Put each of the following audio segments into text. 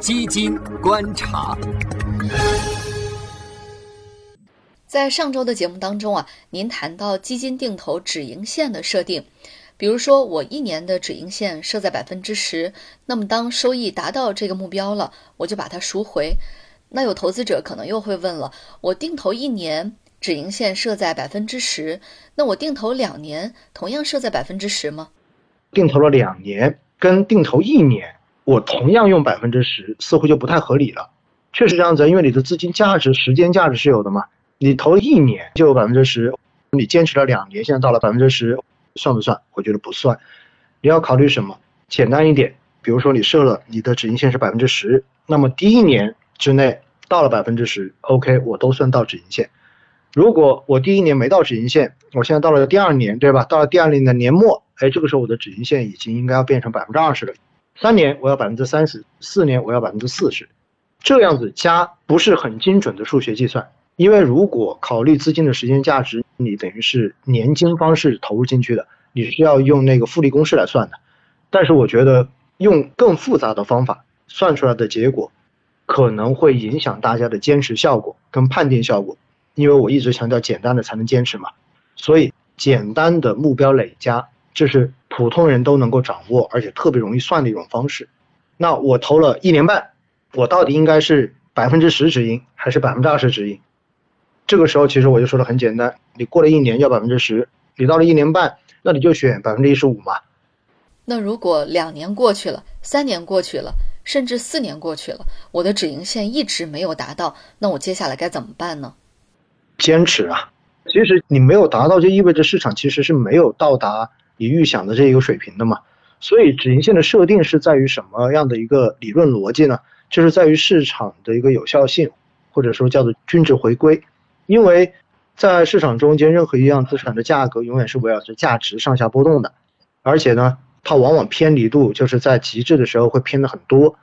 基金观察。在上周的节目当中啊，您谈到基金定投止盈线的设定，比如说我一年的止盈线设在百分之十，那么当收益达到这个目标了，我就把它赎回。那有投资者可能又会问了，我定投一年。止盈线设在百分之十，那我定投两年同样设在百分之十吗？定投了两年跟定投一年，我同样用百分之十，似乎就不太合理了。确实这样子，因为你的资金价值、时间价值是有的嘛。你投一年就有百分之十，你坚持了两年，现在到了百分之十，算不算？我觉得不算。你要考虑什么？简单一点，比如说你设了你的止盈线是百分之十，那么第一年之内到了百分之十，OK，我都算到止盈线。如果我第一年没到止盈线，我现在到了第二年，对吧？到了第二年的年末，哎，这个时候我的止盈线已经应该要变成百分之二十了。三年我要百分之三十，四年我要百分之四十，这样子加不是很精准的数学计算，因为如果考虑资金的时间价值，你等于是年金方式投入进去的，你是要用那个复利公式来算的。但是我觉得用更复杂的方法算出来的结果，可能会影响大家的坚持效果跟判定效果。因为我一直强调简单的才能坚持嘛，所以简单的目标累加，这是普通人都能够掌握，而且特别容易算的一种方式。那我投了一年半，我到底应该是百分之十止盈还是百分之二十止盈？这个时候其实我就说的很简单，你过了一年要百分之十，你到了一年半，那你就选百分之一十五嘛。那如果两年过去了，三年过去了，甚至四年过去了，我的止盈线一直没有达到，那我接下来该怎么办呢？坚持啊，其实你没有达到，就意味着市场其实是没有到达你预想的这一个水平的嘛。所以止盈线的设定是在于什么样的一个理论逻辑呢？就是在于市场的一个有效性，或者说叫做均值回归。因为在市场中间，任何一样资产的价格永远是围绕着价值上下波动的，而且呢，它往往偏离度就是在极致的时候会偏的很多。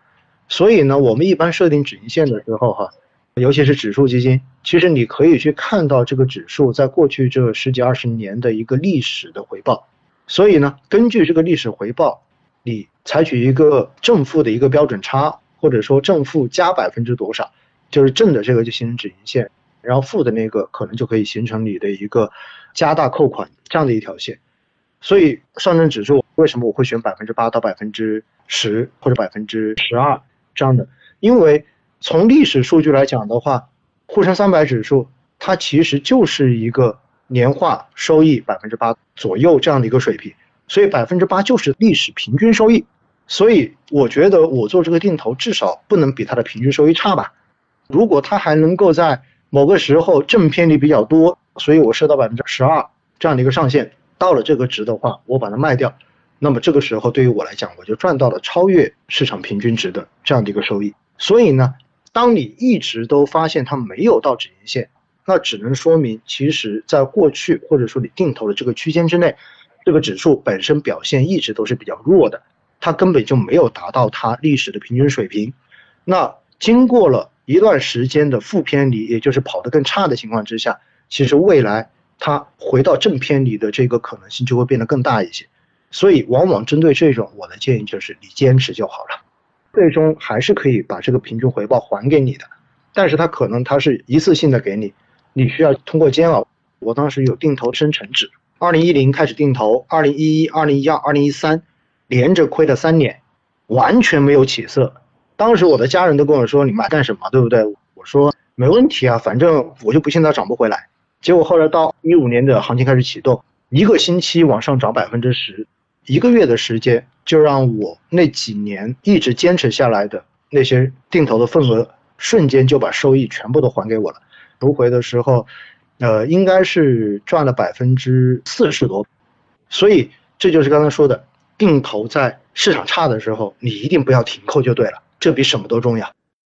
所以呢，我们一般设定止盈线的时候，哈。尤其是指数基金，其实你可以去看到这个指数在过去这十几二十年的一个历史的回报。所以呢，根据这个历史回报，你采取一个正负的一个标准差，或者说正负加百分之多少，就是正的这个就形成止盈线，然后负的那个可能就可以形成你的一个加大扣款这样的一条线。所以上证指数为什么我会选百分之八到百分之十或者百分之十二这样的？因为从历史数据来讲的话，沪深三百指数它其实就是一个年化收益百分之八左右这样的一个水平，所以百分之八就是历史平均收益。所以我觉得我做这个定投至少不能比它的平均收益差吧。如果它还能够在某个时候正偏离比较多，所以我设到百分之十二这样的一个上限，到了这个值的话，我把它卖掉，那么这个时候对于我来讲，我就赚到了超越市场平均值的这样的一个收益。所以呢。当你一直都发现它没有到止盈线，那只能说明，其实在过去或者说你定投的这个区间之内，这个指数本身表现一直都是比较弱的，它根本就没有达到它历史的平均水平。那经过了一段时间的负偏离，也就是跑得更差的情况之下，其实未来它回到正偏离的这个可能性就会变得更大一些。所以，往往针对这种，我的建议就是你坚持就好了。最终还是可以把这个平均回报还给你的，但是它可能它是一次性的给你，你需要通过煎熬。我当时有定投深成指，二零一零开始定投，二零一一、二零一二、二零一三连着亏了三年，完全没有起色。当时我的家人都跟我说：“你买干什么？对不对？”我说：“没问题啊，反正我就不信它涨不回来。”结果后来到一五年的行情开始启动，一个星期往上涨百分之十。一个月的时间，就让我那几年一直坚持下来的那些定投的份额，瞬间就把收益全部都还给我了。赎回的时候，呃，应该是赚了百分之四十多。所以这就是刚才说的，定投在市场差的时候，你一定不要停扣就对了，这比什么都重要。